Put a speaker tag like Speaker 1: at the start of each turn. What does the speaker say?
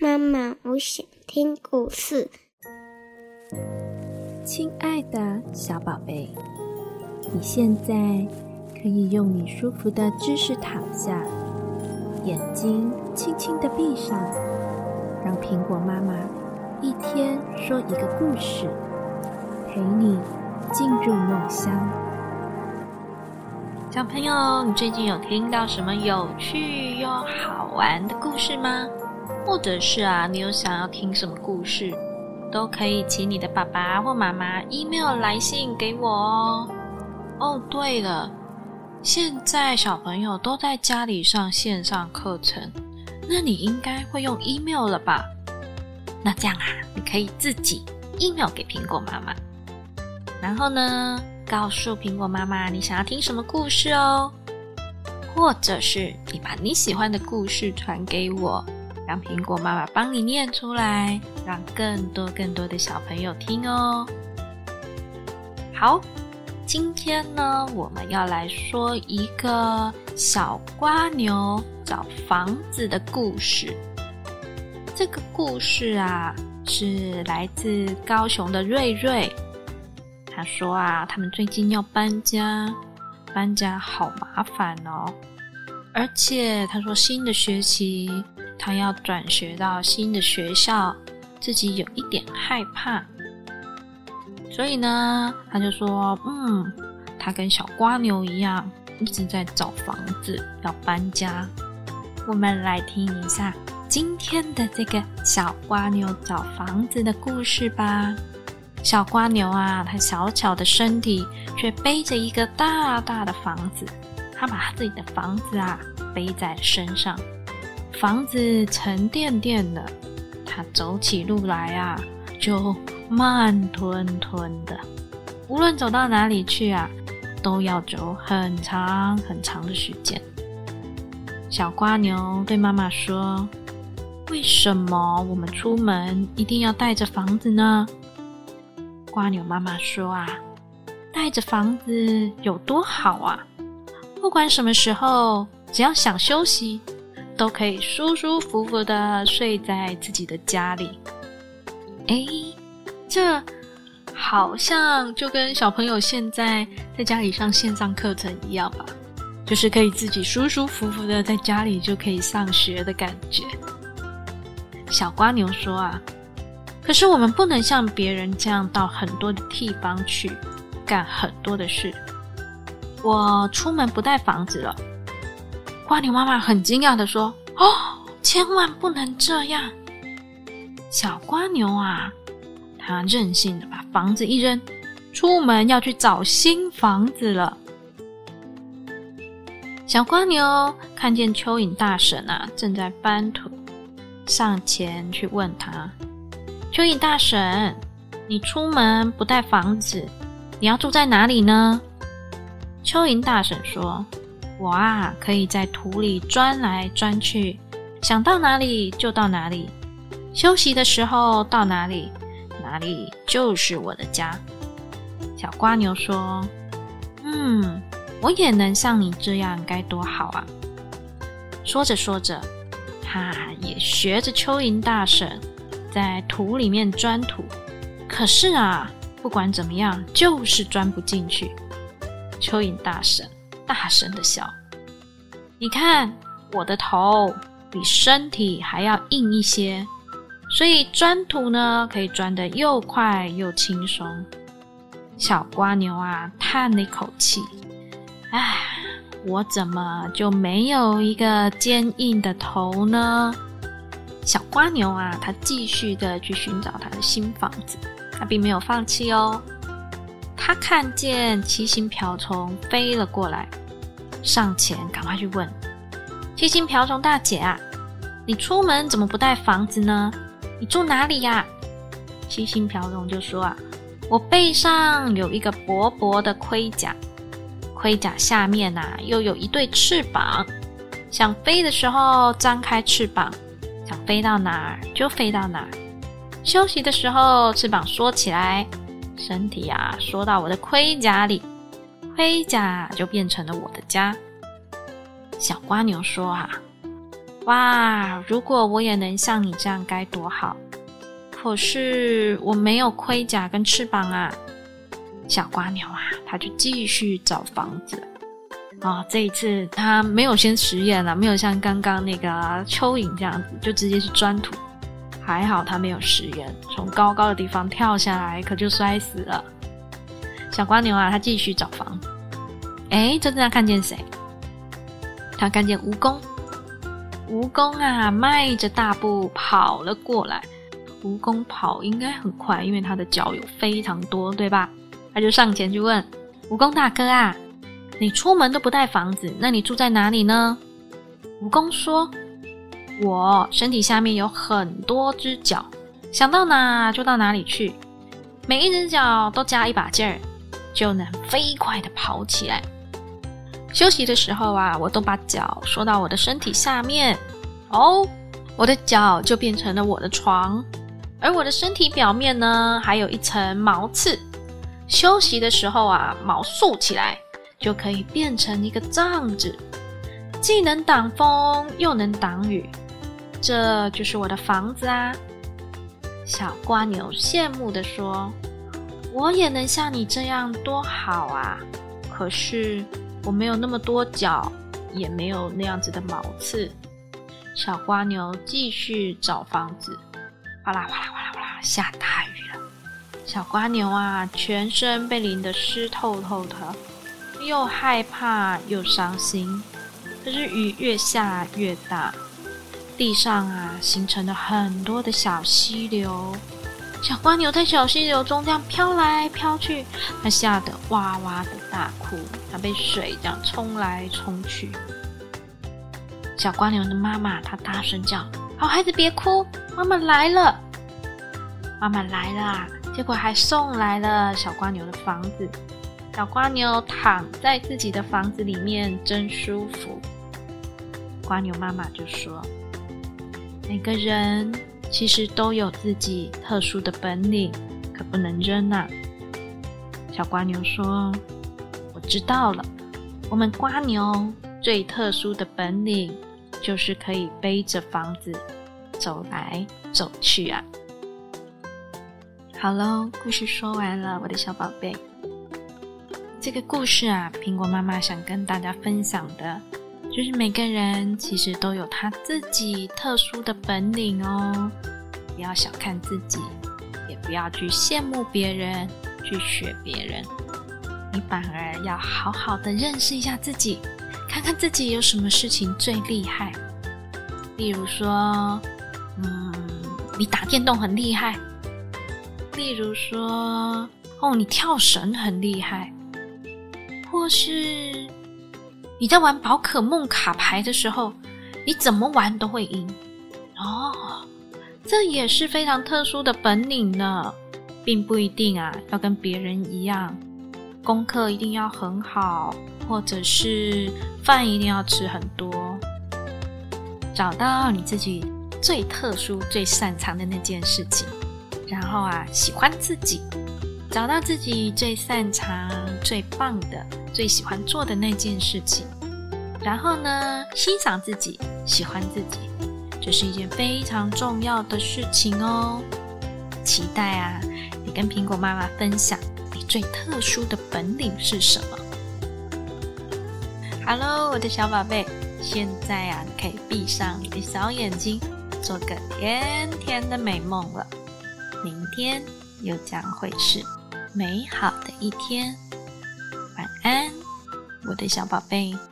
Speaker 1: 妈妈，我想听故事。
Speaker 2: 亲爱的小宝贝，你现在可以用你舒服的姿势躺下，眼睛轻轻的闭上，让苹果妈妈一天说一个故事，陪你进入梦乡。
Speaker 3: 小朋友，你最近有听到什么有趣又好玩的故事吗？或者是啊，你有想要听什么故事，都可以请你的爸爸或妈妈 email 来信给我哦。哦，对了，现在小朋友都在家里上线上课程，那你应该会用 email 了吧？那这样啊，你可以自己 email 给苹果妈妈，然后呢，告诉苹果妈妈你想要听什么故事哦，或者是你把你喜欢的故事传给我。让苹果妈妈帮你念出来，让更多更多的小朋友听哦。好，今天呢，我们要来说一个小瓜牛找房子的故事。这个故事啊，是来自高雄的瑞瑞。他说啊，他们最近要搬家，搬家好麻烦哦，而且他说新的学期。他要转学到新的学校，自己有一点害怕，所以呢，他就说：“嗯，他跟小瓜牛一样，一直在找房子，要搬家。”我们来听一下今天的这个小瓜牛找房子的故事吧。小瓜牛啊，它小巧的身体却背着一个大大的房子，他把他自己的房子啊背在身上。房子沉甸甸的，他走起路来啊，就慢吞吞的。无论走到哪里去啊，都要走很长很长的时间。小瓜牛对妈妈说：“为什么我们出门一定要带着房子呢？”瓜牛妈妈说：“啊，带着房子有多好啊！不管什么时候，只要想休息。”都可以舒舒服服的睡在自己的家里。哎，这好像就跟小朋友现在在家里上线上课程一样吧？就是可以自己舒舒服服的在家里就可以上学的感觉。小瓜牛说啊，可是我们不能像别人这样到很多的地方去干很多的事。我出门不带房子了。瓜牛妈妈很惊讶的说：“哦，千万不能这样！小瓜牛啊，他任性的把房子一扔，出门要去找新房子了。”小瓜牛看见蚯蚓大婶啊正在搬土，上前去问他：“蚯蚓大婶，你出门不带房子，你要住在哪里呢？”蚯蚓大婶说。我啊，可以在土里钻来钻去，想到哪里就到哪里，休息的时候到哪里，哪里就是我的家。小瓜牛说：“嗯，我也能像你这样，该多好啊！”说着说着，他也学着蚯蚓大婶在土里面钻土，可是啊，不管怎么样，就是钻不进去。蚯蚓大婶。大声的笑，你看我的头比身体还要硬一些，所以钻土呢可以钻得又快又轻松。小瓜牛啊叹了一口气，唉，我怎么就没有一个坚硬的头呢？小瓜牛啊，它继续的去寻找它的新房子，它并没有放弃哦。他看见七星瓢虫飞了过来。上前，赶快去问七星瓢虫大姐啊，你出门怎么不带房子呢？你住哪里呀？七星瓢虫就说啊，我背上有一个薄薄的盔甲，盔甲下面呐又有一对翅膀，想飞的时候张开翅膀，想飞到哪儿就飞到哪儿，休息的时候翅膀缩起来，身体啊缩到我的盔甲里。盔甲就变成了我的家。小瓜牛说：“啊，哇，如果我也能像你这样该多好！可是我没有盔甲跟翅膀啊。小瓜牛啊，它就继续找房子。啊，这一次它没有先实验了，没有像刚刚那个蚯蚓这样子，就直接是钻土。还好他没有食言，从高高的地方跳下来，可就摔死了。小瓜牛啊，它继续找房子。哎，这次它看见谁？他看见蜈蚣。蜈蚣啊，迈着大步跑了过来。蜈蚣跑应该很快，因为它的脚有非常多，对吧？他就上前去问蜈蚣大哥啊。你出门都不带房子，那你住在哪里呢？蜈蚣说：“我身体下面有很多只脚，想到哪就到哪里去。每一只脚都加一把劲儿，就能飞快的跑起来。休息的时候啊，我都把脚缩到我的身体下面，哦，我的脚就变成了我的床。而我的身体表面呢，还有一层毛刺。休息的时候啊，毛竖起来。”就可以变成一个帐子，既能挡风又能挡雨，这就是我的房子啊！小瓜牛羡慕的说：“我也能像你这样多好啊！可是我没有那么多脚，也没有那样子的毛刺。”小瓜牛继续找房子，哗啦哗啦哗啦哗啦，下大雨了。小瓜牛啊，全身被淋得湿透透的。又害怕又伤心，可是雨越下越大，地上啊形成了很多的小溪流，小瓜牛在小溪流中这样飘来飘去，它吓得哇哇的大哭，它被水这样冲来冲去。小瓜牛的妈妈她大声叫：“好孩子别哭，妈妈来了，妈妈来了！”结果还送来了小瓜牛的房子。小瓜牛躺在自己的房子里面，真舒服。瓜牛妈妈就说：“每个人其实都有自己特殊的本领，可不能扔啊。”小瓜牛说：“我知道了，我们瓜牛最特殊的本领就是可以背着房子走来走去啊。”好喽，故事说完了，我的小宝贝。这个故事啊，苹果妈妈想跟大家分享的，就是每个人其实都有他自己特殊的本领哦。不要小看自己，也不要去羡慕别人，去学别人。你反而要好好的认识一下自己，看看自己有什么事情最厉害。例如说，嗯，你打电动很厉害；例如说，哦，你跳绳很厉害。或是你在玩宝可梦卡牌的时候，你怎么玩都会赢。哦，这也是非常特殊的本领呢，并不一定啊，要跟别人一样，功课一定要很好，或者是饭一定要吃很多，找到你自己最特殊、最擅长的那件事情，然后啊，喜欢自己，找到自己最擅长、最棒的。最喜欢做的那件事情，然后呢，欣赏自己，喜欢自己，这是一件非常重要的事情哦。期待啊，你跟苹果妈妈分享你最特殊的本领是什么？Hello，我的小宝贝，现在啊，你可以闭上你的小眼睛，做个甜甜的美梦了。明天又将会是美好的一天。我的小宝贝。